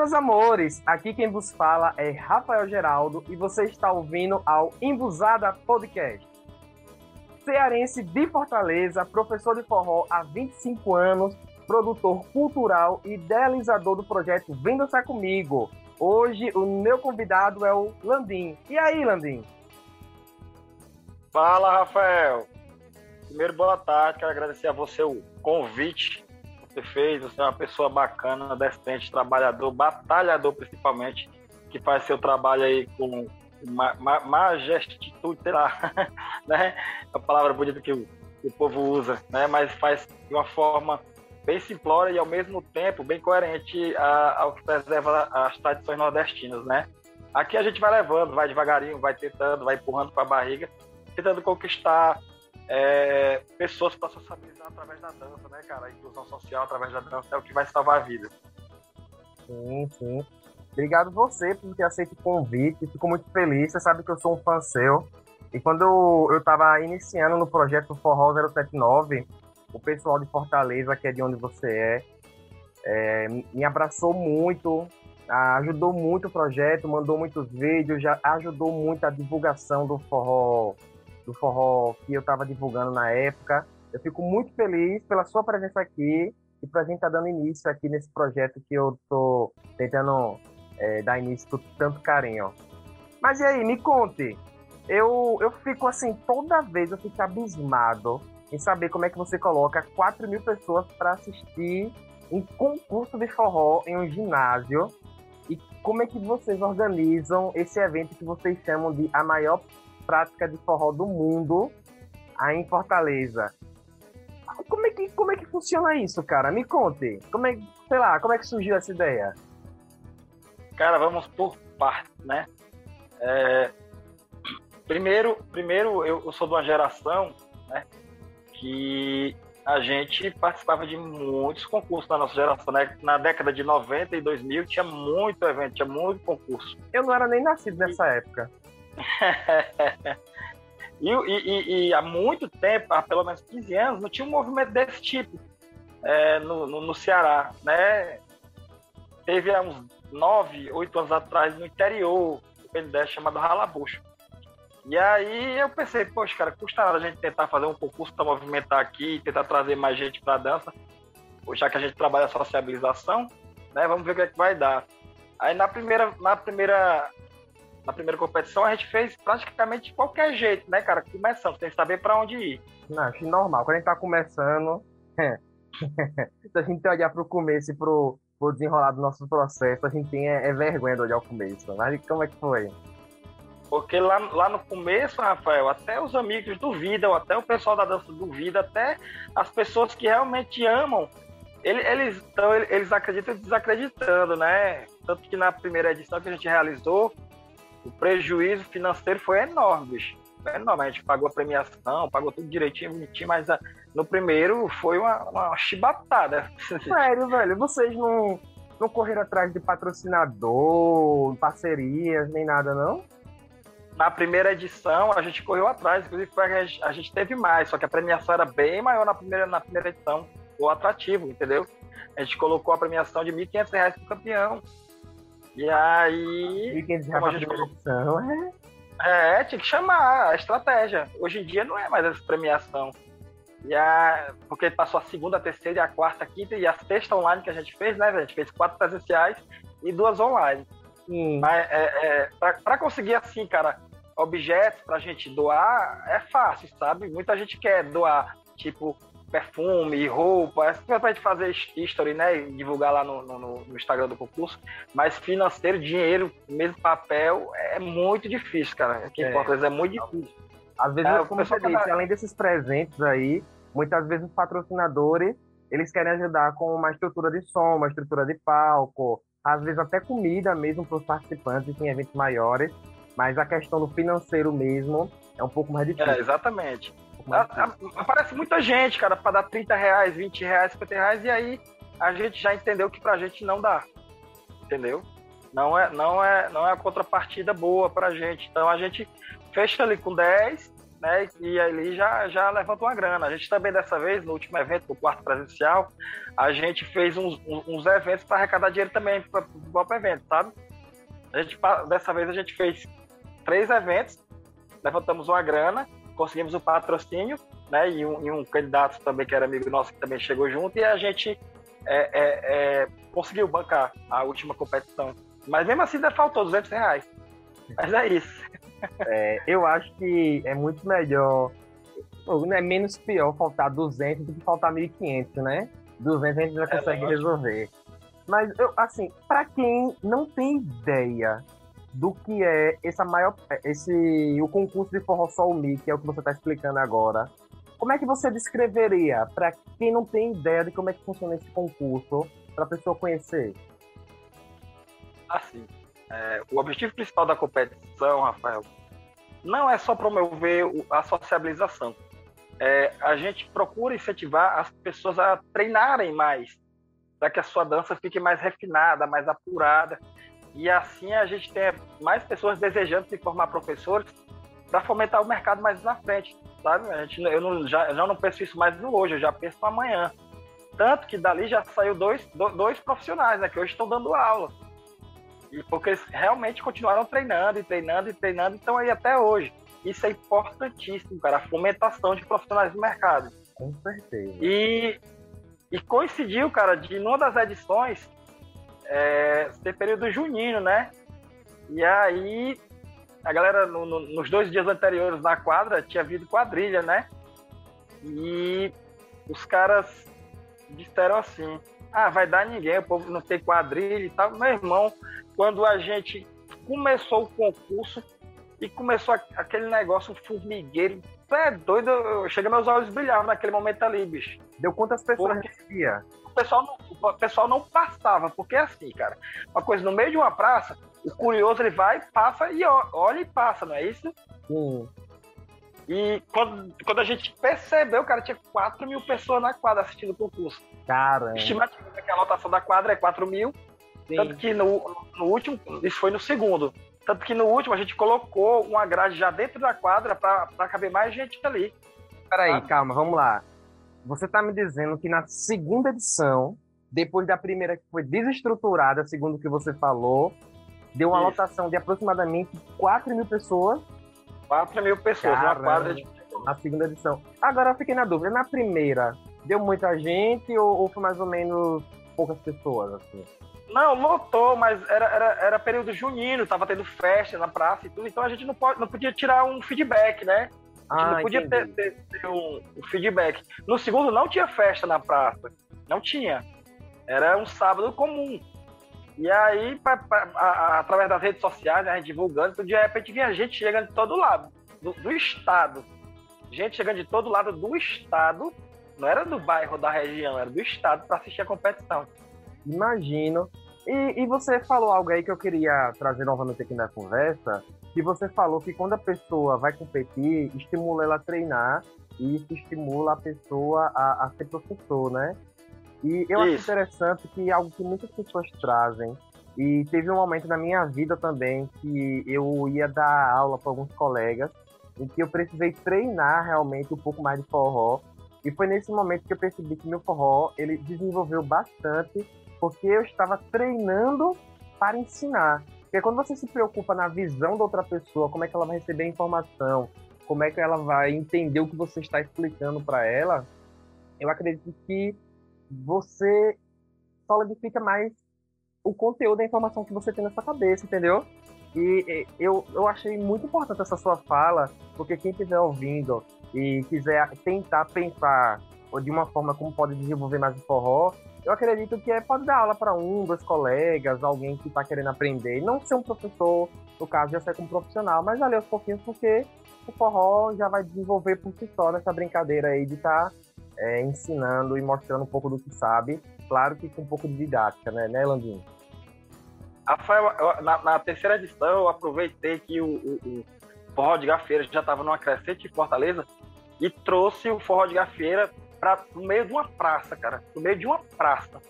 meus amores, aqui quem vos fala é Rafael Geraldo e você está ouvindo ao Embusada Podcast. Cearense de Fortaleza, professor de forró há 25 anos, produtor cultural e idealizador do projeto Vem Comigo. Hoje o meu convidado é o Landim. E aí, Landim? Fala, Rafael. Primeiro, boa tarde. Quero agradecer a você o convite você fez. Você é uma pessoa bacana, decente, trabalhador, batalhador principalmente, que faz seu trabalho aí com ma ma majestitude, sei lá, né? É a palavra bonita que o, que o povo usa, né? Mas faz de uma forma bem simplória e ao mesmo tempo bem coerente a, ao que preserva as tradições nordestinas, né? Aqui a gente vai levando, vai devagarinho, vai tentando, vai empurrando com a barriga, tentando conquistar é, pessoas para socializar através da dança, né, cara? A inclusão social através da dança é o que vai salvar a vida. Sim, sim. Obrigado você por ter aceito o convite. Fico muito feliz. Você sabe que eu sou um fã seu. E quando eu estava iniciando no projeto Forró 079, o pessoal de Fortaleza, que é de onde você é, é me abraçou muito, ajudou muito o projeto, mandou muitos vídeos, já ajudou muito a divulgação do forró do forró que eu estava divulgando na época. Eu fico muito feliz pela sua presença aqui e para a gente estar tá dando início aqui nesse projeto que eu estou tentando é, dar início com tanto carinho. Mas e aí, me conte. Eu, eu fico assim, toda vez eu fico abismado em saber como é que você coloca 4 mil pessoas para assistir um concurso de forró em um ginásio e como é que vocês organizam esse evento que vocês chamam de a maior prática de forró do mundo aí em Fortaleza. Como é que, como é que funciona isso, cara? Me conte. Como é, sei lá, como é que surgiu essa ideia? Cara, vamos por partes, né? É, primeiro, primeiro eu, eu, sou de uma geração, né, que a gente participava de muitos concursos na nossa geração, né? Na década de 90 e 2000 tinha muito evento, tinha muito concurso. Eu não era nem nascido nessa época. e, e, e, há muito tempo, há pelo menos 15 anos, não tinha um movimento desse tipo é, no, no, no, Ceará, né? Teve há uns 9, 8 anos atrás no interior, uma ideia chamada Ralabucho. E aí eu pensei, poxa, cara, custa nada a gente tentar fazer um concurso para movimentar aqui, tentar trazer mais gente para dança, já que a gente trabalha a sociabilização, né? Vamos ver o que, é que vai dar. Aí na primeira, na primeira na primeira competição, a gente fez praticamente de qualquer jeito, né, cara? Começando, tem que saber para onde ir. Não, acho normal. Quando a gente tá começando, se a gente olhar pro começo e pro, pro desenrolar do nosso processo, a gente tem é, é vergonha de olhar o começo. Mas como é que foi? Porque lá, lá no começo, Rafael, até os amigos duvidam, até o pessoal da dança duvida, até as pessoas que realmente amam, eles, eles, então, eles acreditam desacreditando, né? Tanto que na primeira edição que a gente realizou, o prejuízo financeiro foi enorme, bicho. Foi enorme. A gente pagou a premiação, pagou tudo direitinho, bonitinho, mas a, ah, no primeiro foi uma, uma chibatada. Sério, velho, vocês não, não correram atrás de patrocinador, parcerias, nem nada, não? Na primeira edição, a gente correu atrás, inclusive a gente, a gente teve mais, só que a premiação era bem maior na primeira, na primeira edição, o atrativo, entendeu? A gente colocou a premiação de R$ 1.500 para o campeão. E aí. E quem como a gente é? É, tinha que chamar a estratégia. Hoje em dia não é mais essa premiação. E a, porque passou a segunda, a terceira, a quarta, a quinta e a sexta online que a gente fez, né? A gente fez quatro presenciais e duas online. Hum. Mas é, é, para conseguir assim, cara, objetos pra gente doar é fácil, sabe? Muita gente quer doar, tipo, perfume, roupa, é pra gente fazer history, né? E divulgar lá no, no, no, Instagram do concurso. Mas financeiro, dinheiro, mesmo papel, é muito difícil, cara. Aqui é. em Fortaleza é muito difícil. Às vezes, é, como você disse, além desses presentes aí, muitas vezes os patrocinadores, eles querem ajudar com uma estrutura de som, uma estrutura de palco, às vezes até comida mesmo para os participantes em eventos maiores, mas a questão do financeiro mesmo é um pouco mais difícil. É, exatamente. Aparece muita gente, cara, para dar 30 reais, 20 reais, 50 reais, e aí a gente já entendeu que pra gente não dá. Entendeu? Não é, não é, não é a contrapartida boa pra gente. Então a gente fecha ali com 10 né? E ali já, já levantou uma grana. A gente também, dessa vez, no último evento, no quarto presencial, a gente fez uns, uns eventos para arrecadar dinheiro também para o próprio evento, sabe? A gente, dessa vez a gente fez três eventos, levantamos uma grana, conseguimos o patrocínio, né? E um, e um candidato também que era amigo nosso que também chegou junto, e a gente é, é, é, conseguiu bancar a última competição. Mas mesmo assim ainda faltou 200 reais. Mas é isso. É, eu acho que é muito melhor, não é menos pior faltar 200 do que faltar 1.500, né? 200 a gente já é consegue resolver. Mas, eu, assim, para quem não tem ideia do que é essa maior, esse, o concurso de Forró Sol Mi, que é o que você está explicando agora, como é que você descreveria para quem não tem ideia de como é que funciona esse concurso, para a pessoa conhecer? Assim, é, o objetivo principal da competição, Rafael, não é só promover a sociabilização. É, a gente procura incentivar as pessoas a treinarem mais, para que a sua dança fique mais refinada, mais apurada. E assim a gente tem mais pessoas desejando se formar professores para fomentar o mercado mais na frente, sabe? A gente, eu não, já, não penso isso mais no hoje, eu já penso no amanhã. Tanto que dali já saiu dois, dois profissionais, né, que hoje estão dando aula. E porque eles realmente continuaram treinando e treinando e treinando, então aí até hoje. Isso é importantíssimo, cara, a fomentação de profissionais do mercado. Com certeza. E, e coincidiu, cara, de numa das edições é, ser período junino, né? E aí a galera no, no, nos dois dias anteriores na quadra tinha havido quadrilha, né? E os caras disseram assim: ah, vai dar ninguém, o povo não tem quadrilha e tal. Meu irmão, quando a gente começou o concurso e começou aquele negócio formigueiro, é doido, chega meus olhos brilhavam naquele momento ali, bicho. Deu quantas pessoas recebia? O pessoal, não, o pessoal não passava, porque é assim, cara, uma coisa, no meio de uma praça, o curioso ele vai, passa e olha e passa, não é isso? Sim. E quando, quando a gente percebeu, cara, tinha 4 mil pessoas na quadra assistindo o concurso. Cara. Estimativa que a lotação da quadra é 4 mil. Sim. Tanto que no, no último, isso foi no segundo. Tanto que no último a gente colocou uma grade já dentro da quadra para caber mais gente ali. Peraí, sabe? calma, vamos lá. Você tá me dizendo que na segunda edição, depois da primeira que foi desestruturada, segundo o que você falou, deu uma Isso. lotação de aproximadamente 4 mil pessoas 4 mil pessoas Caramba. na quadra de Na segunda edição. Agora eu fiquei na dúvida, na primeira, deu muita gente ou, ou foi mais ou menos poucas pessoas, assim? Não, lotou, mas era, era, era período junino, tava tendo festa na praça e tudo, então a gente não, pode, não podia tirar um feedback, né? A gente ah, não podia ter, ter, ter um, feedback. No segundo não tinha festa na praça. Não tinha. Era um sábado comum. E aí, pra, pra, a, através das redes sociais, né, divulgando, de repente vinha gente chegando de todo lado, do, do, estado. Gente chegando de todo lado do estado, não era do bairro, da região, era do estado para assistir a competição. Imagino. E, e, você falou algo aí que eu queria trazer novamente aqui na conversa, que você falou que quando a pessoa vai competir, estimula ela a treinar e isso estimula a pessoa a, a ser professor, né? E eu Isso. acho interessante que é algo que muitas pessoas trazem. E teve um momento na minha vida também que eu ia dar aula para alguns colegas em que eu precisei treinar realmente um pouco mais de forró. E foi nesse momento que eu percebi que meu forró ele desenvolveu bastante porque eu estava treinando para ensinar. Porque quando você se preocupa na visão da outra pessoa, como é que ela vai receber a informação, como é que ela vai entender o que você está explicando para ela, eu acredito que você solidifica mais o conteúdo da informação que você tem na sua cabeça, entendeu? E eu, eu achei muito importante essa sua fala, porque quem estiver ouvindo e quiser tentar pensar ou de uma forma como pode desenvolver mais o forró, eu acredito que é, pode dar aula para um, dois colegas, alguém que está querendo aprender. Não ser um professor, no caso, já ser como profissional, mas ali aos pouquinhos, porque o forró já vai desenvolver por si só nessa brincadeira aí de estar tá é, ensinando e mostrando um pouco do que sabe, claro que com um pouco de didática, né, né Landinho? Rafael, na, na, terceira edição eu aproveitei que o, o, o forró de gafeira já estava numa crescente em Fortaleza e trouxe o forró de gafeira para no meio de uma praça, cara, no meio de uma praça,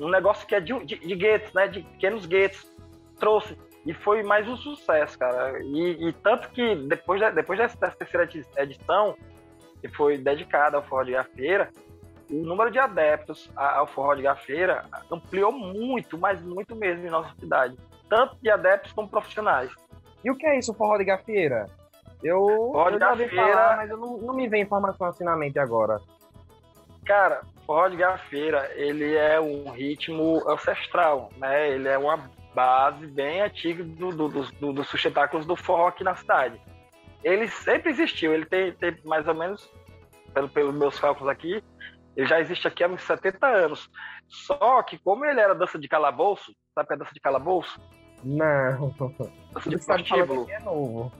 um negócio que é de, de, de guetos, né, de pequenos guetos, trouxe E foi mais um sucesso, cara. E, e tanto que depois, da, depois dessa, dessa, terceira edição, que foi dedicada ao forró de gafeira, o número de adeptos ao forró de gafeira ampliou muito, mas muito mesmo em nossa cidade. Tanto de adeptos como profissionais. E o que é isso, forró de gafeira? Eu, forró eu já ouvi falar, mas eu não, não me vem informação assim na mente agora. Cara, forró de gafeira, ele é um ritmo ancestral, né? Ele é uma base bem antiga do, do, do, dos sustentáculos do forró aqui na cidade. Ele sempre existiu, ele tem, tem mais ou menos, pelo, pelos meus cálculos aqui, ele já existe aqui há uns 70 anos. Só que como ele era dança de calabouço, sabe o que é dança de calabouço? Não. Dança de prostíbulo. É novo.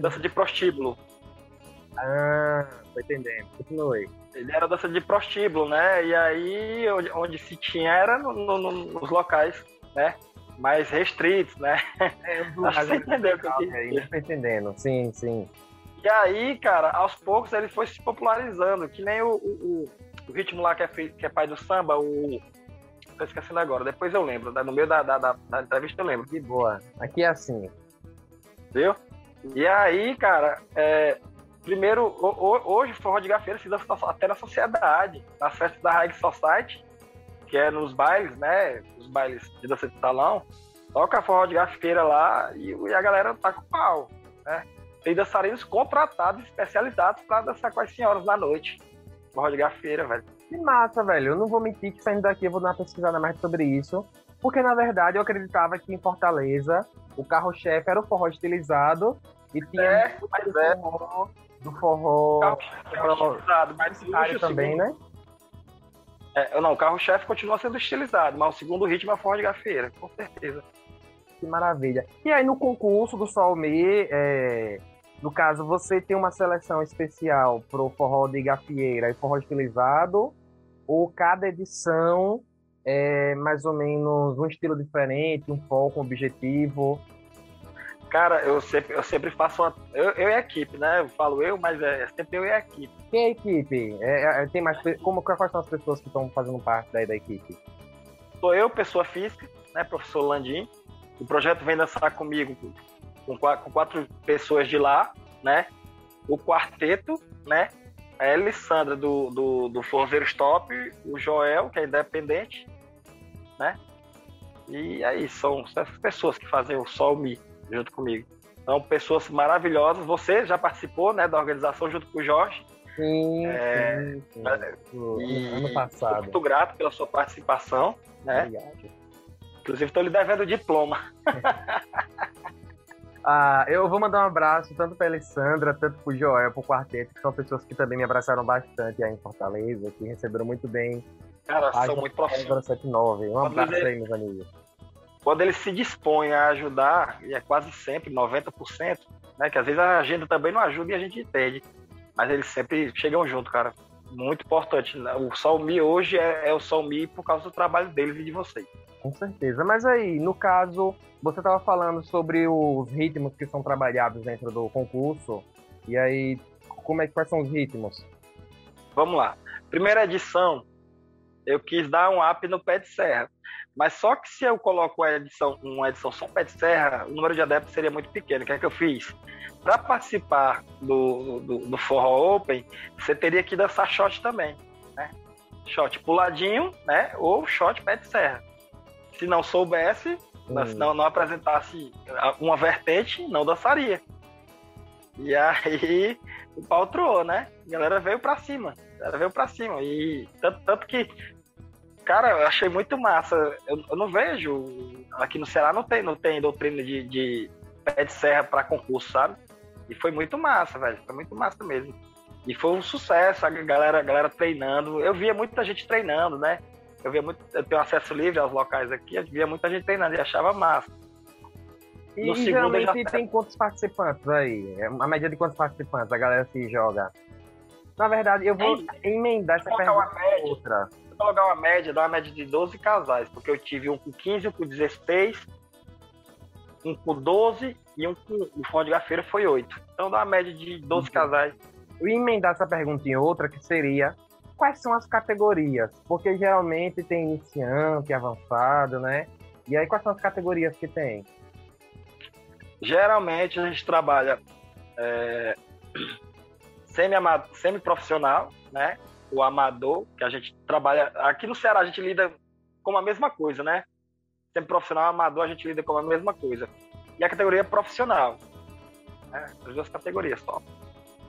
Dança de prostíbulo. Ah, tô entendendo. Continue. Ele era dança de prostíbulo, né? E aí, onde, onde se tinha era no, no, nos locais, né? Mais restritos, né? É, Acho que você entendeu o que eu. Tô entendendo, sim, sim. E aí, cara, aos poucos ele foi se popularizando, que nem o, o, o ritmo lá que é, feito, que é pai do samba, o. Tô esquecendo agora, depois eu lembro, no meio da, da, da, da entrevista eu lembro. Que boa. Aqui é assim. Viu? E aí, cara, é, primeiro, hoje o forró de gafeira se dança até na sociedade, nas festas da Reg Society, que é nos bailes, né? Os bailes de dança de salão, toca forró de gafeira lá e, e a galera tá com pau, né? Tem dançarinos contratados, especializados para dançar com as senhoras na noite. Forró de gafeira, velho. Que massa, velho. Eu não vou mentir que saindo daqui eu vou dar uma pesquisada mais sobre isso. Porque, na verdade, eu acreditava que em Fortaleza o carro-chefe era o forró estilizado e tinha é, do é. forró, do forró, carro, estilizado, mas também, segundo... né? É, não, o carro-chefe continua sendo estilizado, mas o segundo ritmo é forró de gafeira, com certeza. Que maravilha. E aí, no concurso do Solme, é, no caso, você tem uma seleção especial pro forró de gafieira e forró estilizado, ou cada edição é mais ou menos um estilo diferente, um foco, um objetivo? Cara, eu sempre, eu sempre faço uma. Eu, eu e a equipe, né? Eu falo eu, mas é, sempre eu e a equipe. Quem é a equipe? É, é, tem mais, como, quais são as pessoas que estão fazendo parte daí da equipe? Sou eu, pessoa física, né? Professor Landim. O projeto vem dançar comigo com quatro, com quatro pessoas de lá, né? O quarteto, né? A Alessandra do, do, do Forzeiro Stop, o Joel, que é independente, né? E aí, são essas pessoas que fazem o Sol Me junto comigo. São pessoas maravilhosas. Você já participou né, da organização junto com o Jorge. Sim, é, sim, sim. E ano passado. Muito grato pela sua participação. Né? Obrigado. Inclusive, estou lhe devendo o diploma. ah, eu vou mandar um abraço tanto para a Alessandra, tanto para o Joel, para o quarteto, que são pessoas que também me abraçaram bastante aí em Fortaleza, que receberam muito bem. Cara, são muito profissionais. 79. Um abraço aí, meus amigos. Quando eles se dispõem a ajudar, e é quase sempre 90%, né? Que às vezes a agenda também não ajuda e a gente entende. Mas eles sempre chegam junto, cara. Muito importante. Né? O Salmi hoje é, é o Salmi por causa do trabalho deles e de vocês. Com certeza. Mas aí, no caso, você estava falando sobre os ritmos que são trabalhados dentro do concurso. E aí, como é, quais são os ritmos? Vamos lá. Primeira edição, eu quis dar um up no pé de serra. Mas só que se eu coloco uma edição, uma edição só pé de serra, o número de adeptos seria muito pequeno. O que é que eu fiz? Para participar do, do, do Forró Open, você teria que dançar shot também. Né? Shot puladinho, né? Ou shot pé de serra se não soubesse, hum. se não, não apresentasse uma vertente, não dançaria. E aí o pau troou, né? A galera veio pra cima. A galera veio pra cima. E tanto, tanto que, cara, eu achei muito massa. Eu, eu, não vejo. Aqui no Ceará não tem, não tem doutrina de, de pé de serra para concurso, sabe? E foi muito massa, velho. Foi muito massa mesmo. E foi um sucesso, a galera, a galera treinando. Eu via muita gente treinando, né? Eu via muito, eu tenho acesso livre aos locais aqui, eu via muita gente treinando e achava massa. E, no geralmente já... tem quantos participantes aí? É a média de quantos participantes a galera se joga? Na verdade, eu vou emendar essa pergunta uma média, outra. Vou colocar uma média, dar uma média de 12 casais, porque eu tive um com 15, um com 16, um com 12 e um com o fone de gafeira foi 8. Então dá uma média de 12 uhum. casais. Eu ia emendar essa pergunta em outra, que seria quais são as categorias? Porque geralmente tem iniciante, avançado, né? E aí quais são as categorias que tem? Geralmente a gente trabalha é, semi-profissional, né? O amador, que a gente trabalha. Aqui no Ceará a gente lida com a mesma coisa, né? Semi-profissional amador a gente lida com a mesma coisa. E a categoria profissional. Né? As duas categorias só.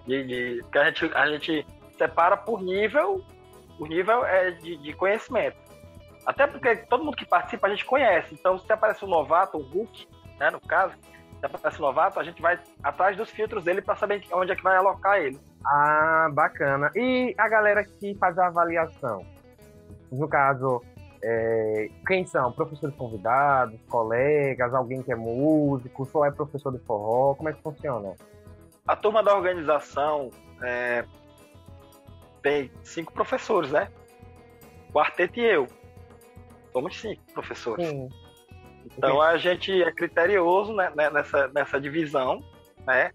De, de, que a gente, a gente separa por nível, o nível é de, de conhecimento. Até porque todo mundo que participa a gente conhece. Então, se aparece um novato, um Hulk, né, no caso, aparece um novato, a gente vai atrás dos filtros dele para saber onde é que vai alocar ele. Ah, bacana. E a galera que faz a avaliação? No caso, é, quem são? Professores convidados, colegas, alguém que é músico, só é professor de forró? Como é que funciona? A turma da organização é, tem cinco professores, né? Quarteto e eu. Somos cinco professores. Sim. Então a gente é criterioso né, né, nessa, nessa divisão, né?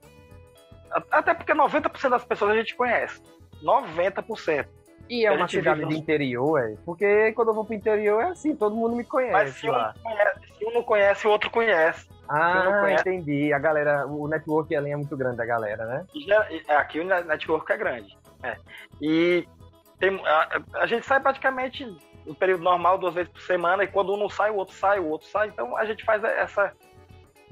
Até porque 90% das pessoas a gente conhece. 90%. E é uma cidade vive... de interior, é? Porque quando eu vou pro interior é assim, todo mundo me conhece. Mas se, lá. Um, conhece, se um não conhece, o outro conhece. Ah, conhece... entendi. A galera, o network ali é muito grande, a galera, né? Aqui o network é grande. É. E tem, a, a, gente sai praticamente no período normal, duas vezes por semana, e quando um não sai, o outro sai, o outro sai. Então a gente faz essa,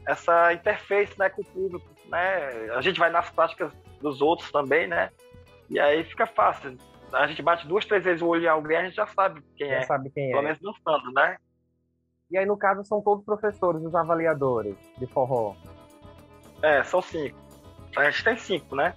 essa interface né, com o público. Né? A gente vai nas práticas dos outros também, né? E aí fica fácil a gente bate duas, três vezes o olho em alguém, a gente já sabe quem já é. sabe quem Pelo é. menos dançando, né? E aí, no caso, são todos professores, os avaliadores de forró? É, são cinco. A gente tem cinco, né?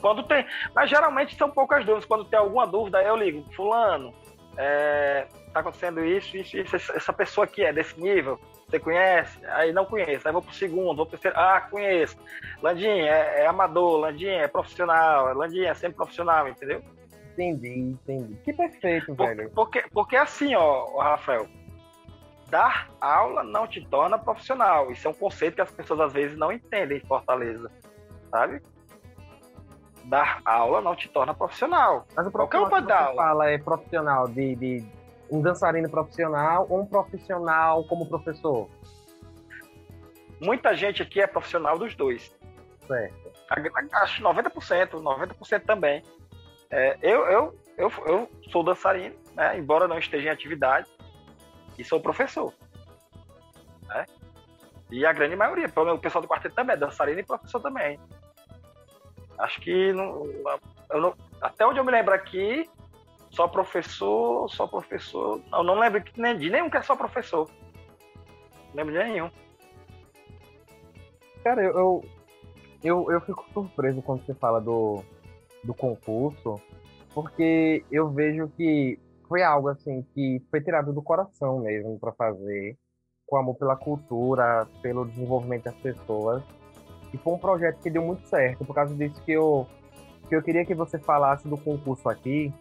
Quando tem. Mas geralmente são poucas dúvidas. Quando tem alguma dúvida, eu ligo, fulano, é, tá acontecendo isso, isso, isso, essa pessoa aqui é desse nível, você conhece? Aí não conheço, aí vou pro segundo, vou pro terceiro, ah, conheço. Landim é, é amador, Landim é profissional, Landim é sempre profissional, entendeu? Entendi, entendi. Que perfeito, Por, velho. Porque, porque assim, ó, Rafael, dar aula não te torna profissional. Isso é um conceito que as pessoas às vezes não entendem em Fortaleza, sabe? Dar aula não te torna profissional. Mas o profissional que dar aula. fala é profissional de, de um dançarino profissional ou um profissional como professor? Muita gente aqui é profissional dos dois. Certo. Acho 90%, 90% também. É, eu, eu, eu, eu sou dançarino, né, embora não esteja em atividade, e sou professor. Né? E a grande maioria, o pessoal do quarteto também é dançarino e professor também. Acho que não, não, até onde eu me lembro aqui, só professor, só professor. Eu não lembro de nenhum que é só professor. Não lembro de nenhum. Cara, eu, eu, eu fico surpreso quando você fala do, do concurso, porque eu vejo que foi algo assim que foi tirado do coração mesmo para fazer, com amor pela cultura, pelo desenvolvimento das pessoas. E foi um projeto que deu muito certo, por causa disso que eu que eu queria que você falasse do concurso aqui,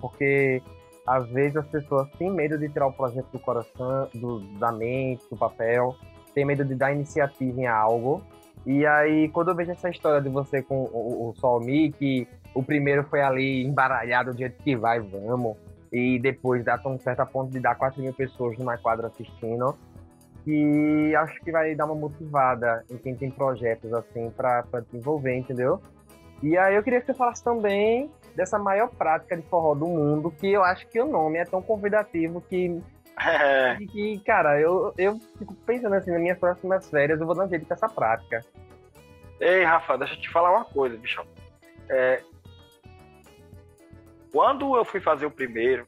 porque às vezes as pessoas têm medo de tirar o projeto do coração, do, da mente, do papel, têm medo de dar iniciativa em algo, e aí, quando eu vejo essa história de você com o, o Solmi, que o primeiro foi ali embaralhado do jeito que vai, vamos, e depois dá tão certo ponto de dar 4 mil pessoas numa quadra assistindo, que acho que vai dar uma motivada em quem tem projetos assim para desenvolver, entendeu? E aí eu queria que você falasse também dessa maior prática de forró do mundo, que eu acho que o nome é tão convidativo que é. E, cara, eu, eu fico pensando assim, nas minhas próximas férias, eu vou dar um jeito com essa prática. Ei, Rafa, deixa eu te falar uma coisa, bichão. É, quando eu fui fazer o primeiro,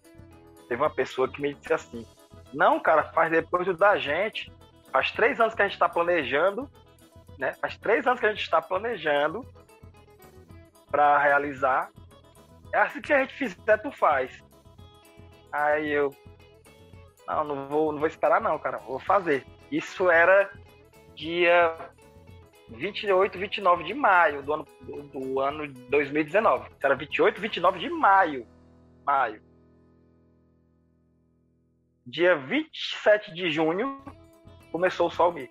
teve uma pessoa que me disse assim: Não, cara, faz depois da gente. Faz três anos que a gente está planejando, né? Faz três anos que a gente está planejando para realizar. É assim que a gente fizer, tu faz. Aí eu, não, não vou, não vou esperar não, cara. Vou fazer. Isso era dia 28, 29 de maio do ano, do, do ano 2019. Isso era 28, 29 de maio. Maio. Dia 27 de junho começou o Sol Me.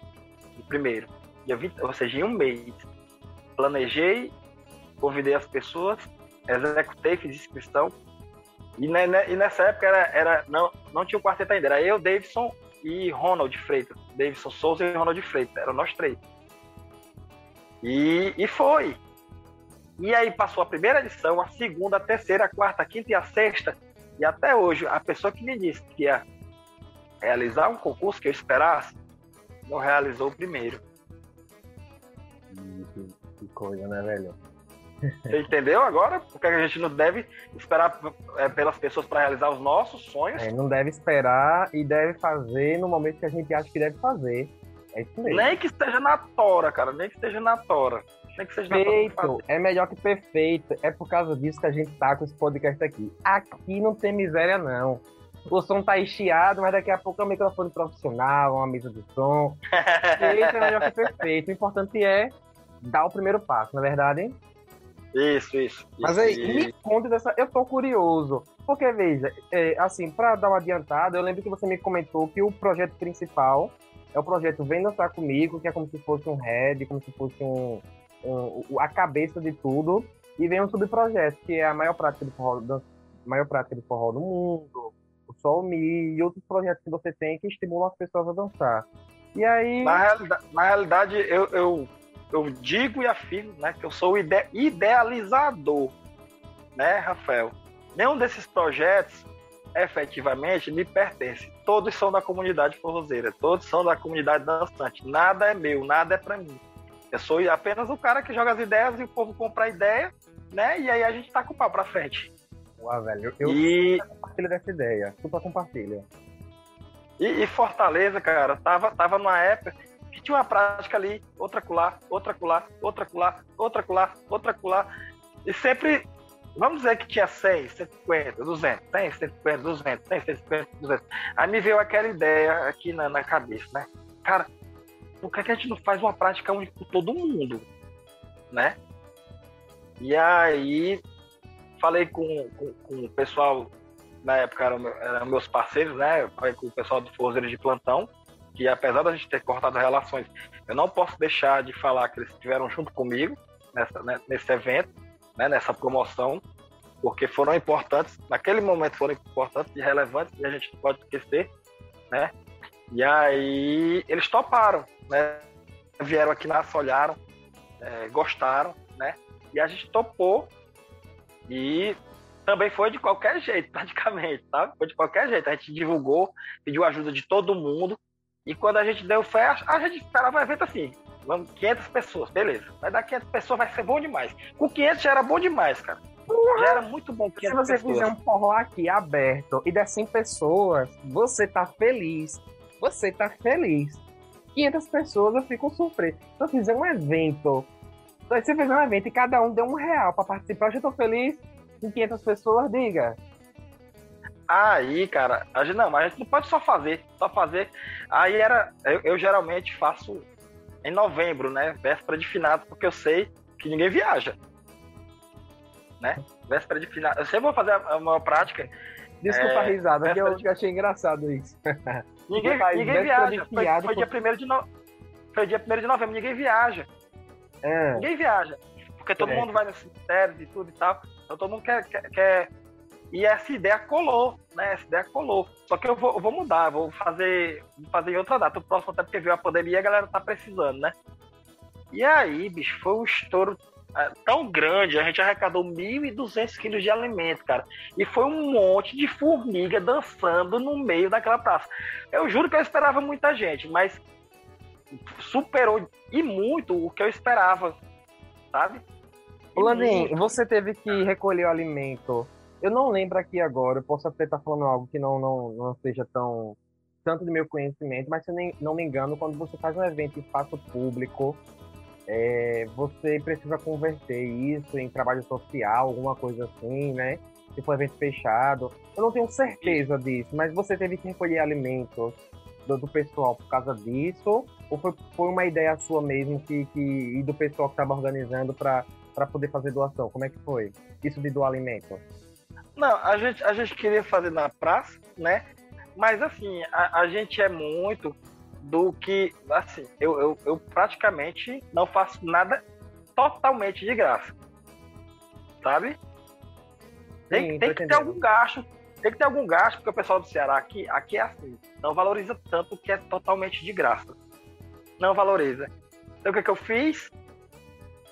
O primeiro. Dia 20, ou seja, em um mês. Planejei, convidei as pessoas, executei, fiz inscrição, e, ne, e nessa época era, era, não, não tinha o quarteto ainda, era eu, Davidson e Ronald Freitas. Davidson Souza e Ronald Freitas. Eram nós três. E, e foi. E aí passou a primeira edição, a segunda, a terceira, a quarta, a quinta e a sexta. E até hoje, a pessoa que me disse que ia realizar um concurso que eu esperasse, não realizou o primeiro. Que coisa, né, velho? Você entendeu agora? Porque a gente não deve esperar é, pelas pessoas para realizar os nossos sonhos. É, não deve esperar e deve fazer no momento que a gente acha que deve fazer. É isso mesmo. Nem que esteja na tora, cara. Nem que esteja na tora. Nem que seja perfeito. É melhor que perfeito. É por causa disso que a gente tá com esse podcast aqui. Aqui não tem miséria, não. O som tá chiado, mas daqui a pouco é um microfone profissional, uma mesa de som. Perfeito é melhor que perfeito. O importante é dar o primeiro passo, na é verdade? Isso, isso. Mas aí, e... me conta dessa. Eu tô curioso. Porque, veja, é, assim, para dar uma adiantada, eu lembro que você me comentou que o projeto principal é o projeto Vem Dançar Comigo, que é como se fosse um head, como se fosse um, um a cabeça de tudo. E vem um subprojeto, que é a maior prática de forró, maior prática de forró do mundo, o Sol Me e outros projetos que você tem que estimulam as pessoas a dançar. E aí. Na, realidade, na realidade eu, eu eu digo e afirmo né, que eu sou ide idealizador, né, Rafael? Nenhum desses projetos efetivamente me pertence. Todos são da comunidade forrozeira, todos são da comunidade dançante. Nada é meu, nada é para mim. Eu sou apenas o cara que joga as ideias e o povo compra a ideia, né? E aí a gente tá com o pau pra frente. Uau, velho, eu, e... compartilho dessa ideia, super compartilha. E, e, Fortaleza, cara, tava, tava numa época que tinha uma prática ali, outra colar, outra colar, outra colar, outra colar, outra colar. E sempre, vamos dizer que tinha 100, 150, 200, 100, 150, 200, 100, 150, 200. Aí me veio aquela ideia aqui na, na cabeça, né? Cara, por que, a gente não faz uma prática única com todo mundo? Né? E aí falei com, com, com o pessoal, na época eram, eram meus parceiros, né? falei com o pessoal do Forzeiro de Plantão, que apesar da gente ter cortado relações, eu não posso deixar de falar que eles estiveram junto comigo nessa, né, nesse evento, né, nessa promoção, porque foram importantes, naquele momento foram importantes e relevantes, e a gente não pode esquecer, né? E aí eles toparam, né? Vieram aqui na olharam, é, gostaram, né? E a gente topou e também foi de qualquer jeito, praticamente, tá? Foi de qualquer jeito. A gente divulgou, pediu ajuda de todo mundo, e quando a gente deu fé, a gente esperava um evento assim. Vamos, 500 pessoas, beleza. Vai dar 500 pessoas, vai ser bom demais. Com 500 já era bom demais, cara. Porra. Já era muito bom 500 Se você pessoas. fizer um forró aqui aberto e der 100 pessoas, você tá feliz. Você tá feliz. 500 pessoas eu fico surpreso. Se eu fizer um evento, se você fizer um evento e cada um deu um real pra participar, eu já tô feliz. Com 500 pessoas, diga. Aí, cara, a gente, não, mas a gente não pode só fazer, só fazer. Aí era, eu, eu geralmente faço em novembro, né? Véspera de finados, porque eu sei que ninguém viaja. Né? Véspera de finados. Eu sempre vou fazer uma prática. Desculpa é, a risada, que eu, de... achei engraçado isso. Ninguém, ninguém viaja. Foi, foi, dia 1 de no... foi dia 1 de novembro, ninguém viaja. É. Ninguém viaja. Porque todo é. mundo vai no cemitério e tudo e tal. Então todo mundo quer, quer, quer e essa ideia colou, né? Essa ideia colou. Só que eu vou, eu vou mudar, vou fazer, vou fazer em outra data. O próximo até porque veio a pandemia a galera tá precisando, né? E aí, bicho, foi um estouro é, tão grande, a gente arrecadou 1.200 quilos de alimento, cara. E foi um monte de formiga dançando no meio daquela praça. Eu juro que eu esperava muita gente, mas superou e muito o que eu esperava, sabe? Laninho, você teve que recolher o alimento eu não lembro aqui agora, eu posso até estar falando algo que não, não, não seja tão tanto do meu conhecimento, mas se eu nem, não me engano, quando você faz um evento em espaço público, é, você precisa converter isso em trabalho social, alguma coisa assim, né? Se for evento fechado. Eu não tenho certeza disso, mas você teve que recolher alimentos do, do pessoal por causa disso? Ou foi, foi uma ideia sua mesmo que, que, e do pessoal que estava organizando para poder fazer doação? Como é que foi? Isso de doar alimento? Não, a gente, a gente queria fazer na praça, né? Mas assim, a, a gente é muito do que. Assim, eu, eu, eu praticamente não faço nada totalmente de graça. Sabe? Tem, Sim, tem que ter algum gasto. Tem que ter algum gasto, porque o pessoal do Ceará aqui, aqui é assim, não valoriza tanto que é totalmente de graça. Não valoriza. Então o que, que eu fiz?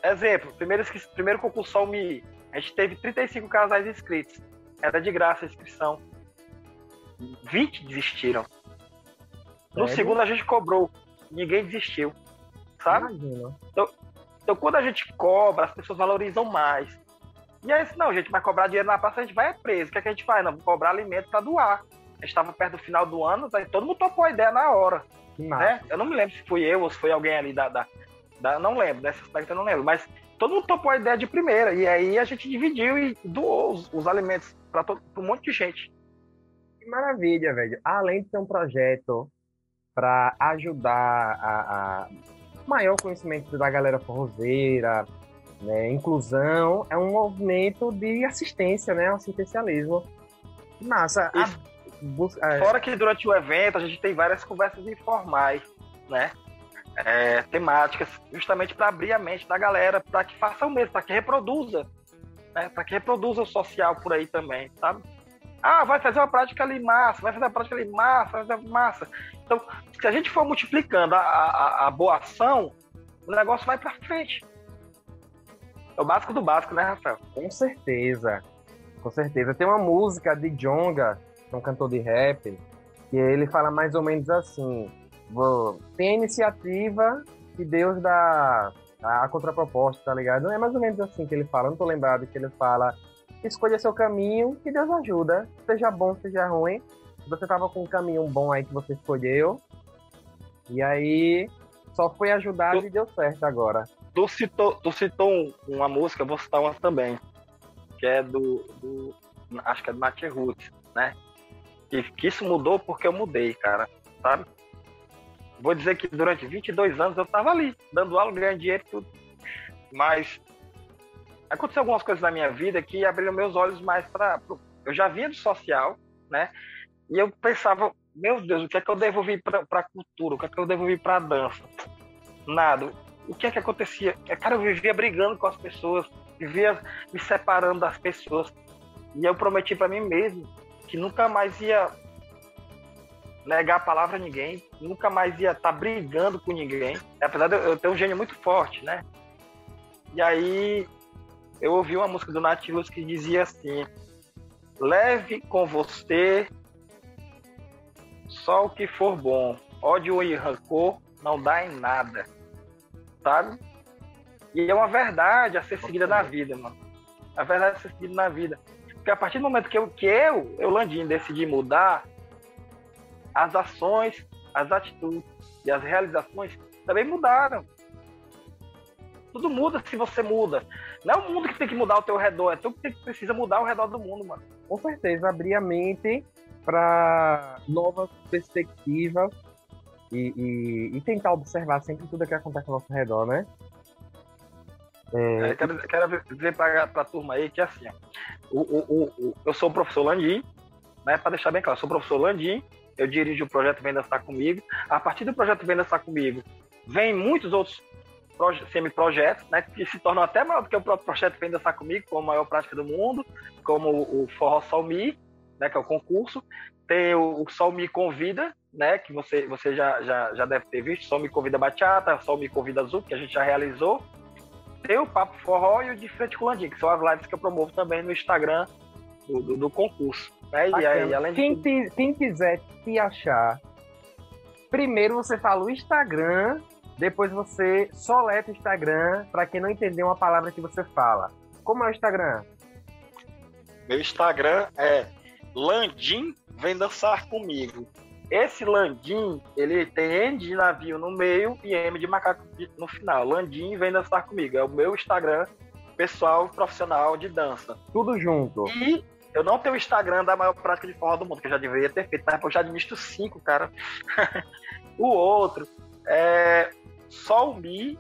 Exemplo, primeiro, primeiro concurso Sol Me, a gente teve 35 casais inscritos. Era de graça a inscrição. 20 desistiram. No segundo a gente cobrou. Ninguém desistiu. Sabe? Então, então, quando a gente cobra, as pessoas valorizam mais. E aí, não, a gente vai cobrar dinheiro na praça, a gente vai preso. O que, é que a gente faz? Não, vou cobrar alimento para doar. A gente estava perto do final do ano, todo mundo topou a ideia na hora. Né? Eu não me lembro se fui eu ou se foi alguém ali da. da, da não lembro, dessa aspecto eu não lembro. Mas todo mundo topou a ideia de primeira. E aí a gente dividiu e doou os, os alimentos para um monte de gente. Que maravilha, velho. Além de ser um projeto para ajudar a, a, maior conhecimento da galera forrozeira, né, inclusão, é um movimento de assistência, né, assistencialismo. Massa. A, é... Fora que durante o evento a gente tem várias conversas informais, né? É, temáticas, justamente para abrir a mente da galera, para que faça o mesmo, para que reproduza, né? para que reproduza o social por aí também, sabe? Ah, vai fazer uma prática ali massa, vai fazer uma prática ali massa, vai fazer massa. Então, se a gente for multiplicando a, a, a boa ação, o negócio vai para frente. É o básico do básico, né, Rafael? Com certeza. Com certeza. Tem uma música de Jonga, é um cantor de rap, que ele fala mais ou menos assim: tem a iniciativa que Deus dá a contraproposta, tá ligado? Não é mais ou menos assim que ele fala, não tô lembrado que ele fala escolha seu caminho, que Deus ajuda, seja bom, seja ruim. Você tava com um caminho bom aí que você escolheu, e aí só foi ajudado tu, e deu certo agora. Tu citou, tu citou uma música, vou citar uma também, que é do, do acho que é do Nath Roots, né? E que isso mudou porque eu mudei, cara, sabe? Vou dizer que durante 22 anos eu tava ali, dando aula, ganhando dinheiro tudo. Mas aconteceu algumas coisas na minha vida que abriram meus olhos mais para. Eu já vinha do social, né? E eu pensava, meu Deus, o que é que eu devo vir para a cultura? O que é que eu devo vir para a dança? Nada. O que é que acontecia? É, cara, eu vivia brigando com as pessoas, vivia me separando das pessoas. E eu prometi para mim mesmo que nunca mais ia negar a palavra a ninguém, nunca mais ia estar tá brigando com ninguém. Apesar de eu ter um gênio muito forte, né? E aí eu ouvi uma música do Nativos que dizia assim: Leve com você só o que for bom. Ódio e rancor não dá em nada. Sabe? E é uma verdade a ser seguida na vida, mano. A verdade a ser seguida na vida. Porque a partir do momento que eu, que eu, eu Landim, decidi mudar, as ações, as atitudes e as realizações também mudaram. Tudo muda se você muda. Não é o mundo que tem que mudar ao teu redor, é tu que precisa mudar ao redor do mundo, mano. Com certeza, abrir a mente para novas perspectivas e, e, e, tentar observar sempre tudo que acontece ao nosso redor, né? É... É, quero, quero dizer para a turma aí que assim, o, o, o, eu sou o professor Landim, né? Para deixar bem claro, eu sou o professor Landim, eu dirijo o projeto Vem Dançar Comigo. A partir do projeto Vem Dançar Comigo, vem muitos outros semi-projetos, né, que se tornam até maior do que o próprio projeto Vem Dançar Comigo, como a maior prática do mundo, como o Forró Sol Me, né, que é o concurso. Tem o, o Convida, né, que você, você já, já, já deve ter visto, Sol Me Convida Bachata, Sol Me Convida Azul, que a gente já realizou. Tem o Papo Forró e o De Frente com Landim, que são as lives que eu promovo também no Instagram do, do, do concurso. Né? E aí, além quem, de... te, quem quiser te achar, primeiro você fala o Instagram depois você soleta o Instagram para quem não entender uma palavra que você fala. Como é o Instagram? Meu Instagram é Landim Vem Dançar Comigo. Esse Landim, ele tem N de navio no meio e M de macaco no final. Landim Vem Dançar Comigo. É o meu Instagram pessoal profissional de dança. Tudo junto. E eu não tenho o Instagram da maior prática de forró do mundo, que eu já deveria ter feito, mas eu já administro cinco, cara. o outro é Solmi,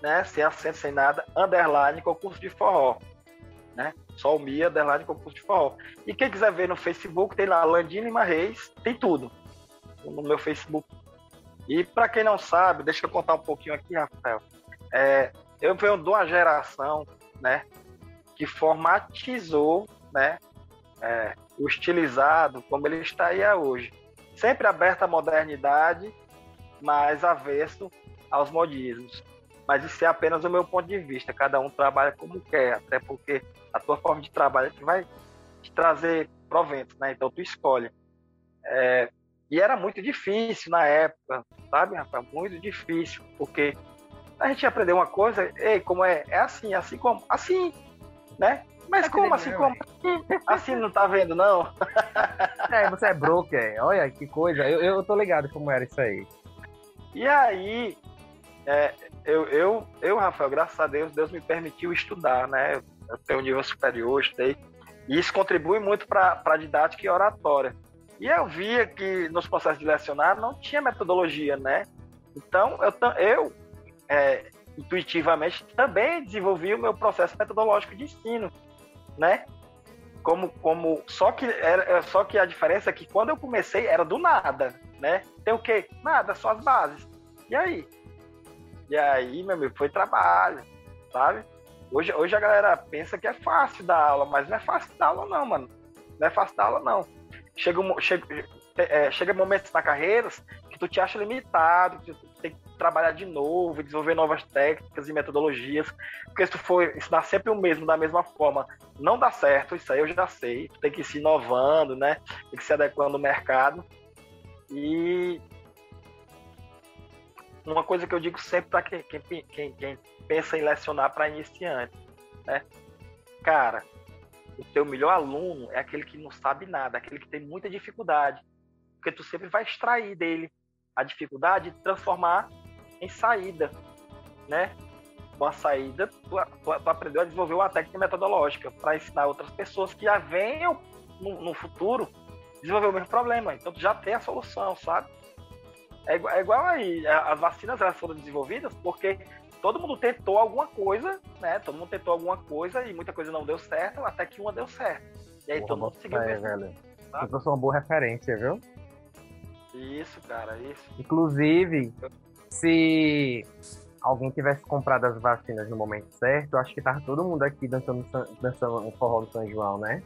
né, sem acento, sem nada, underline, concurso de forró. Né? Solmi, underline, concurso de forró. E quem quiser ver no Facebook, tem lá Landine Marreis, tem tudo no meu Facebook. E para quem não sabe, deixa eu contar um pouquinho aqui, Rafael. É, eu venho de uma geração, né, que formatizou, né, é, o estilizado, como ele está aí hoje. Sempre aberto à modernidade, mas avesso aos modismos. Mas isso é apenas o meu ponto de vista. Cada um trabalha como quer, até porque a tua forma de trabalho é que vai te trazer proventos, né? Então tu escolhe. É, e era muito difícil na época, sabe, rapaz? Muito difícil, porque a gente aprendeu uma coisa, ei, como é? É assim, assim como? Assim, né? Mas como assim, como? Assim não tá vendo, não? É, você é broker, olha que coisa, eu, eu tô ligado como era isso aí. E aí, é, eu, eu, eu, Rafael, graças a Deus, Deus me permitiu estudar, né? Eu tenho um nível superior, estudei. E isso contribui muito para a didática e oratória. E eu via que nos processos de lecionar não tinha metodologia, né? Então, eu, eu é, intuitivamente também desenvolvi o meu processo metodológico de ensino, né? Como, como só que era só que a diferença é que quando eu comecei era do nada, né? Tem o quê? Nada, só as bases. E aí? E aí, meu amigo, foi trabalho, sabe? Hoje, hoje a galera pensa que é fácil dar aula, mas não é fácil dar aula, não, mano. Não é fácil dar aula, não. Chega, chega, é, chega momentos na carreira que tu te acha limitado, que tu tem que trabalhar de novo, desenvolver novas técnicas e metodologias, porque se tu for ensinar sempre o mesmo da mesma forma, não dá certo, isso aí eu já sei, tu tem que ir se inovando, né? Tem que se adequando ao mercado. E uma coisa que eu digo sempre para quem, quem, quem, quem, pensa em lecionar para iniciante, né? Cara, o teu melhor aluno é aquele que não sabe nada, aquele que tem muita dificuldade, porque tu sempre vai extrair dele a dificuldade e transformar em saída, né? Com a saída, tu, tu, tu, aprendeu a desenvolver uma técnica metodológica para ensinar outras pessoas que já venham no, no futuro desenvolver o mesmo problema. Então tu já tem a solução, sabe? É é igual aí, as vacinas elas foram desenvolvidas porque todo mundo tentou alguma coisa, né? Todo mundo tentou alguma coisa e muita coisa não deu certo, até que uma deu certo. E aí Porra, todo mundo seguiu é, mesmo. Velho. Você trouxe uma boa referência, viu? Isso, cara, isso. Inclusive, se alguém tivesse comprado as vacinas no momento certo, eu acho que tava todo mundo aqui dançando, dançando um forró do São João, né?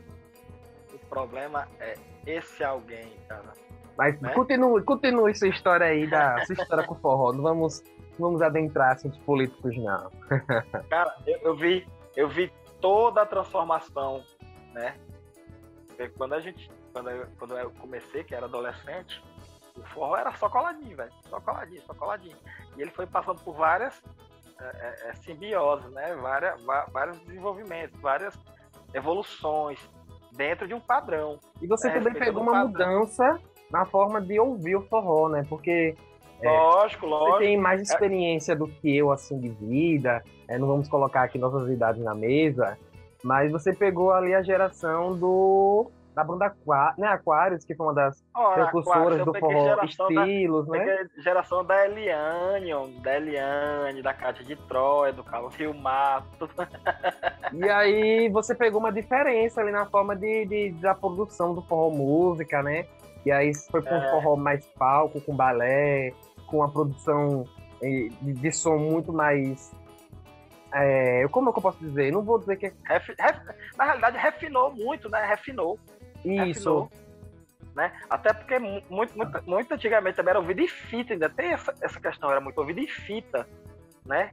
O problema é esse alguém, cara. Mas né? continue, continue essa história aí, da sua história com o forró. Não vamos, vamos adentrar assuntos políticos, não. Cara, eu, eu, vi, eu vi toda a transformação, né? Quando a gente, quando eu, quando eu comecei, que era adolescente, o forró era só coladinho, velho. Só coladinho, só coladinho. E ele foi passando por várias é, é, é simbioses, né? Várias, vários desenvolvimentos, várias evoluções dentro de um padrão. E você né? também pegou uma padrão. mudança na forma de ouvir o forró, né? Porque lógico, é, lógico. Você tem mais experiência do que eu, assim, de vida. É, não vamos colocar aqui nossas idades na mesa. Mas você pegou ali a geração do da banda Aqua, né, Aquarius, que foi uma das oh, precursoras do forró estilos, da, né? Geração da Eliane, da Eliane, da Cátia de Troia, do Carlos Rio Mato. E aí você pegou uma diferença ali na forma de, de da produção do forró música, né? E aí foi com é. um forró mais palco, com balé, com uma produção de, de som muito mais é, como é que eu posso dizer? Não vou dizer que. Ref, ref, na realidade, refinou muito, né? Refinou. Isso. né? Até porque muito, muito, muito antigamente também era ouvido em fita, ainda tem essa, essa questão, era muito ouvido em fita, né?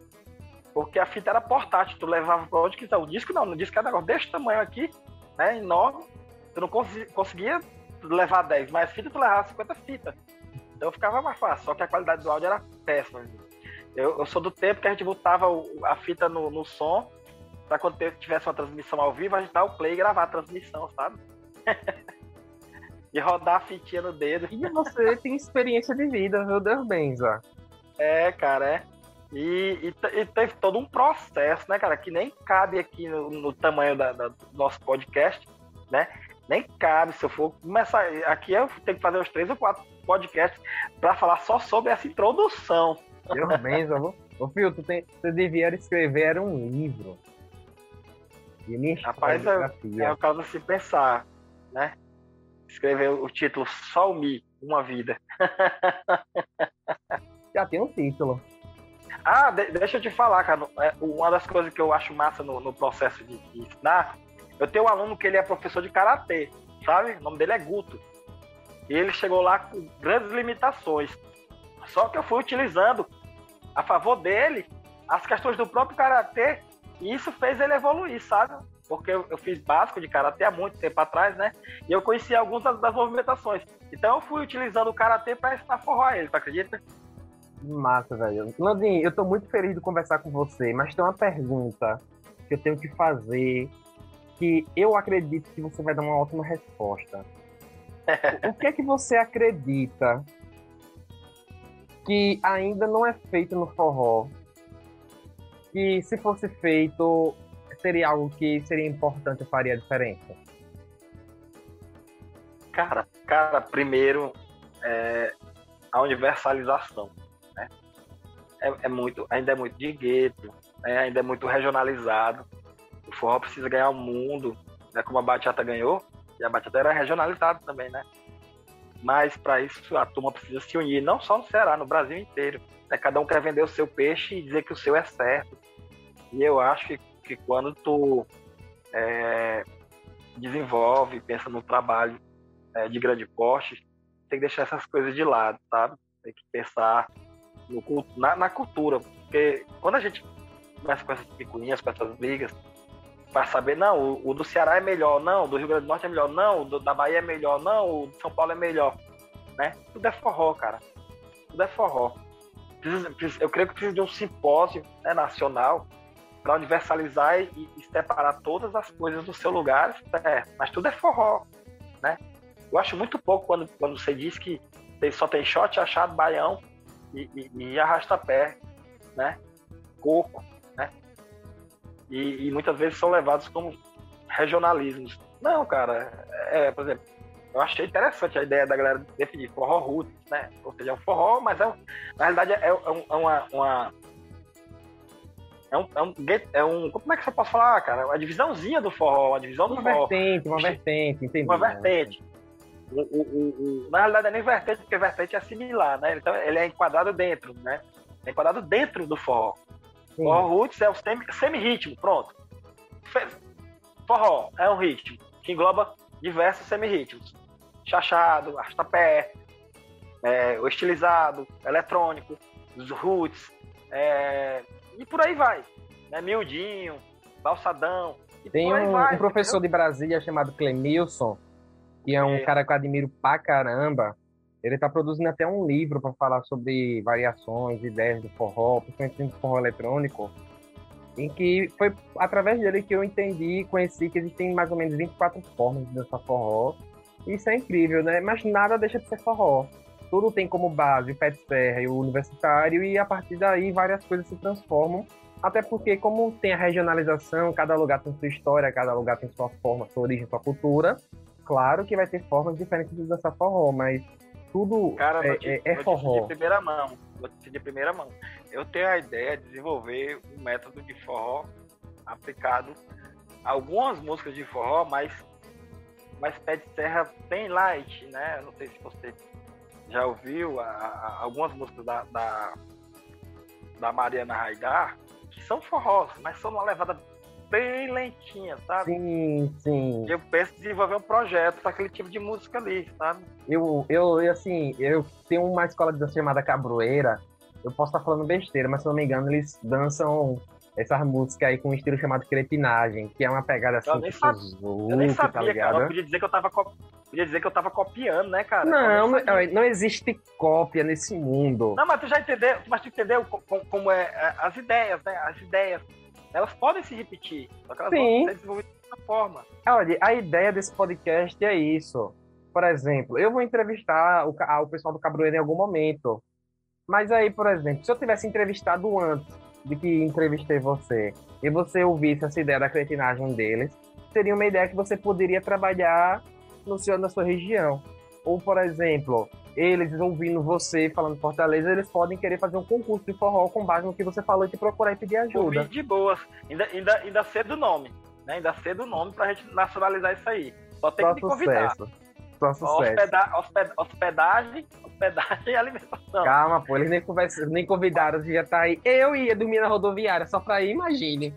Porque a fita era portátil, tu levava para onde quiser. O disco não, o disco era negócio desse tamanho aqui, né? Enorme. Tu não conseguia levar 10, mas fita tu levava 50 fitas. Então ficava mais fácil, só que a qualidade do áudio era péssima. Eu, eu sou do tempo que a gente botava a fita no, no som, para quando tivesse uma transmissão ao vivo, a gente dar o play e gravar a transmissão, sabe? e rodar a fitinha no dedo. E você tem experiência de vida, meu Deus, Benza. É, cara, é. E, e, e, teve todo um processo, né, cara, que nem cabe aqui no, no tamanho da, da, do nosso podcast, né? Nem cabe. Se eu for começar. Aqui eu tenho que fazer uns três ou quatro podcasts para falar só sobre essa introdução. Eu mesmo, Ô, Fio, tu, tem, tu devia escrever um livro. Rapaz, é, é o caso de se pensar né? Escrever o título Só o Mi, Uma Vida. Já tem um título. Ah, de, deixa eu te falar, cara. É, uma das coisas que eu acho massa no, no processo de, de, ensinar, eu tenho um aluno que ele é professor de karatê. sabe? O nome dele é Guto. E ele chegou lá com grandes limitações. Só que eu fui utilizando a favor dele as questões do próprio karatê e isso fez ele evoluir, sabe? Porque eu, fiz básico de karatê há muito tempo atrás, né? E eu conheci algumas das, das movimentações. Então eu fui utilizando o karatê para a ele, tu acredita? Massa, velho. Landinho, eu tô muito feliz de conversar com você, mas tem uma pergunta que eu tenho que fazer que eu acredito que você vai dar uma ótima resposta. o que é que você acredita que ainda não é feito no forró? Que se fosse feito, seria algo que seria importante e faria diferença? Cara, cara, primeiro é a universalização, né? É, é muito, ainda é muito de gueto, né? ainda é muito regionalizado. Forró precisa ganhar o mundo, né? Como a bachata ganhou, e a bachata era regionalizada também, né? Mas para isso a turma precisa se unir, não só no Ceará, no Brasil inteiro. Né? Cada um quer vender o seu peixe e dizer que o seu é certo. E eu acho que, que quando tu é, desenvolve, pensa no trabalho é, de grande porte, tem que deixar essas coisas de lado, sabe? Tem que pensar no, na, na cultura. Porque quando a gente começa com essas picuinhas, com essas brigas, para saber, não, o, do Ceará é melhor, não, o do Rio Grande do Norte é melhor, não, o do, da Bahia é melhor, não, o de São Paulo é melhor, né? Tudo é forró, cara. Tudo é forró. Precisa, precisa, eu creio que precisa de um simpósio né, nacional para universalizar e, e, separar todas as coisas do seu lugar, é, mas tudo é forró, né? Eu acho muito pouco quando, quando você diz que só tem shot, achado, baião e, e, e arrasta-pé, né? Coco, e, e, muitas vezes são levados como regionalismos. Não, cara, é, por exemplo, eu achei interessante a ideia da galera definir forró roots, né? Ou seja, é um forró, mas é um, na realidade é, é, é uma, uma é um, é um, é um. Como é que você pode falar, cara? Uma divisãozinha do forró, uma divisão do uma forró. Vertente, uma vertente, entendi. Uma vertente. O, o, o, na realidade é nem vertente, porque vertente é similar, né? Então ele é enquadrado dentro, né? É enquadrado dentro do forró. Forró roots é o semi-ritmo, pronto. Forró é um ritmo que engloba diversos semi-ritmos. Chachado, arrastapé, é, o estilizado, eletrônico, os roots, é, e por aí vai. Né? Miudinho, balsadão. Tem um, vai, um, professor entendeu? de Brasília chamado Clemilson, que é um é. cara que eu admiro pra caramba. Ele está produzindo até um livro para falar sobre variações, ideias do forró, principalmente do forró eletrônico, em que foi através dele que eu entendi e conheci que existem mais ou menos 24 formas de dançar forró. Isso é incrível, né? Mas nada deixa de ser forró. Tudo tem como base o pé de serra e o universitário, e a partir daí várias coisas se transformam. Até porque, como tem a regionalização, cada lugar tem sua história, cada lugar tem sua forma, sua origem, sua cultura. Claro que vai ter formas diferentes de dançar forró, mas tudo Cara, é, te, é, é forró. de primeira mão. De primeira mão. Eu tenho a ideia de desenvolver um método de forró aplicado a algumas músicas de forró, mas mas pé de serra bem light, né? Não sei se você já ouviu a, a, algumas músicas da, da, da Mariana Raidar, que são forrós, mas são uma levada bem lentinha, sabe? Sim, sim. Eu penso em desenvolver um projeto para aquele tipo de música ali, sabe? Eu, eu, assim, eu tenho uma escola de dança chamada Cabroeira. Eu posso estar falando besteira, mas se não me engano, eles dançam essas músicas aí com um estilo chamado crepinagem, que é uma pegada assim, eu nem, tipo, eu nem sabia, tá cara. Eu podia dizer que eu tava podia dizer que eu tava copiando, né, cara? Não, não existe cópia nesse mundo. Não, mas tu já entendeu, mas tu entendeu como, como é, é as ideias, né? As ideias elas podem se repetir, só que elas Sim. vão ser desenvolvidas de outra forma. Olha, a ideia desse podcast é isso. Por exemplo, eu vou entrevistar o, o pessoal do Cabroeiro em algum momento. Mas aí, por exemplo, se eu tivesse entrevistado antes de que entrevistei você, e você ouvisse essa ideia da cretinagem deles, seria uma ideia que você poderia trabalhar no seu, na sua região. Ou, por exemplo, eles ouvindo você falando Fortaleza, eles podem querer fazer um concurso de forró com base no que você falou e te procurar e pedir ajuda. De boas. Ainda, ainda, ainda cedo o nome. Né? Ainda cedo o nome pra gente nacionalizar isso aí. Só tem Só que te convidar. Só sucesso. Hospeda hosped hospedagem, hospedagem e alimentação. Calma, pô, eles nem, nem convidaram, já tá aí. Eu ia dormir na rodoviária só pra ir, imagine.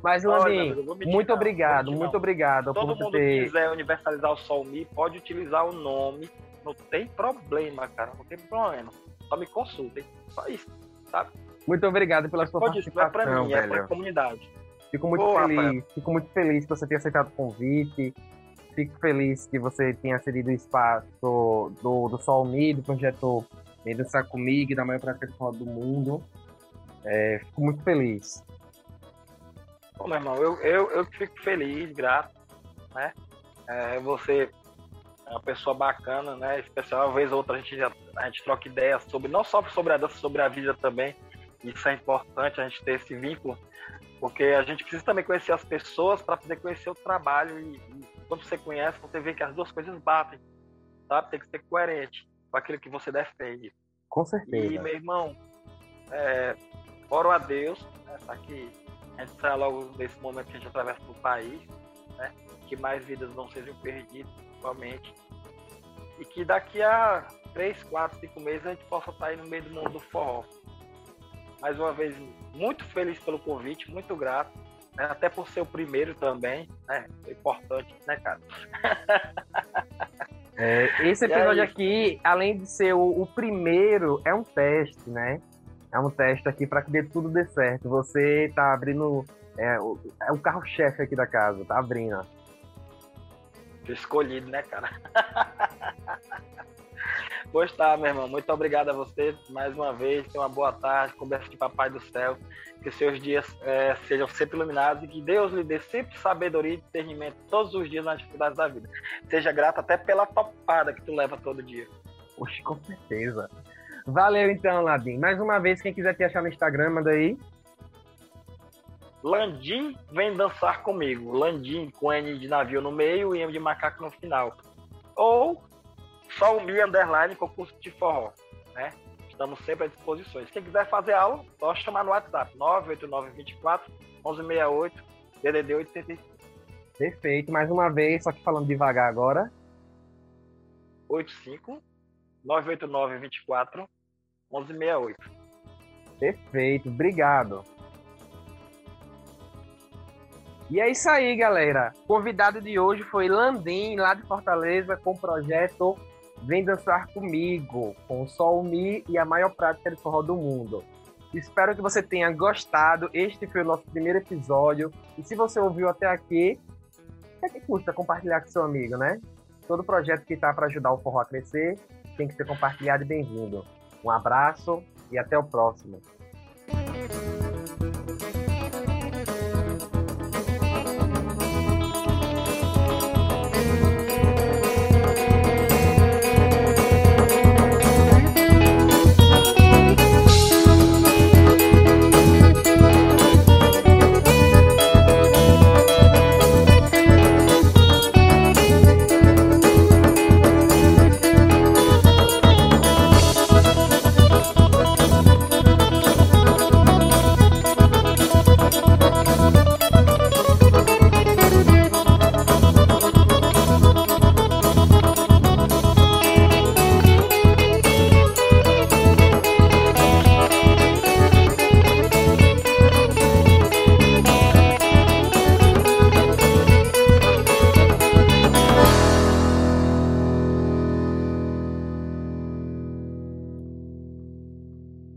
Mas, Landim, muito obrigado, muito obrigado. Todo mundo ter... quiser universalizar o Solmi, pode utilizar o nome. Não tem problema, cara. Não tem problema. Só me consultem. Só isso, sabe? Muito obrigado pela sua pode participação, isso, não é pra mim, velho. é pra comunidade. Fico muito Boa, feliz. Rafael. Fico muito feliz que você tenha aceitado o convite. Fico feliz que você tenha cedido o espaço do, do, do Solmi, do projeto Dançar Comigo e da maior prática do mundo. É, fico muito feliz. Bom, meu irmão, eu, eu, eu fico feliz, grato, né? É, você é uma pessoa bacana, né? Especial, uma vez ou outra a gente, a gente troca ideias sobre, não só sobre a dança, sobre a vida também. Isso é importante, a gente ter esse vínculo, porque a gente precisa também conhecer as pessoas para poder conhecer o trabalho. E, e, quando você conhece, você vê que as duas coisas batem, sabe? Tem que ser coerente com aquilo que você defende. Com certeza. E, meu irmão, é, oro a Deus, né, tá aqui a gente sai logo desse momento que a gente atravessa o país, né? Que mais vidas não sejam perdidas, principalmente. E que daqui a 3, 4, 5 meses a gente possa estar aí no meio do mundo do forró. Mais uma vez, muito feliz pelo convite, muito grato. Né? Até por ser o primeiro também, né? É importante, né, cara? É, esse episódio aqui, além de ser o, o primeiro, é um teste, né? é um teste aqui para que dê, tudo dê certo. Você tá abrindo. É, o, é o carro-chefe aqui da casa, tá abrindo. Escolhido, né, cara? Gostar, meu irmão. Muito obrigado a você mais uma vez. Tenha uma boa tarde. Conversa de Papai do Céu. Que seus dias é, sejam sempre iluminados e que Deus lhe dê sempre sabedoria e discernimento todos os dias nas dificuldades da vida. Seja grato até pela topada que tu leva todo dia. Oxe, com certeza. Valeu então, Ladim. Mais uma vez, quem quiser te achar no Instagram, manda aí. Landim vem dançar comigo. Landim com N de navio no meio e M de macaco no final. Ou só o Mi Underline concurso de forró. Né? Estamos sempre à disposição. Quem quiser fazer aula, só chamar no WhatsApp 98924 1168 DDD 875. Perfeito. Mais uma vez, só que falando devagar agora. 85 989 24 1168. Perfeito, obrigado. E é isso aí, galera. O convidado de hoje foi Landim, lá de Fortaleza, com o projeto Vem Dançar Comigo, com o Sol Mi e a maior prática de forró do mundo. Espero que você tenha gostado. Este foi o nosso primeiro episódio. E se você ouviu até aqui, o que, é que custa compartilhar com seu amigo, né? Todo projeto que está para ajudar o forró a crescer tem que ser compartilhado e bem-vindo. Um abraço e até o próximo.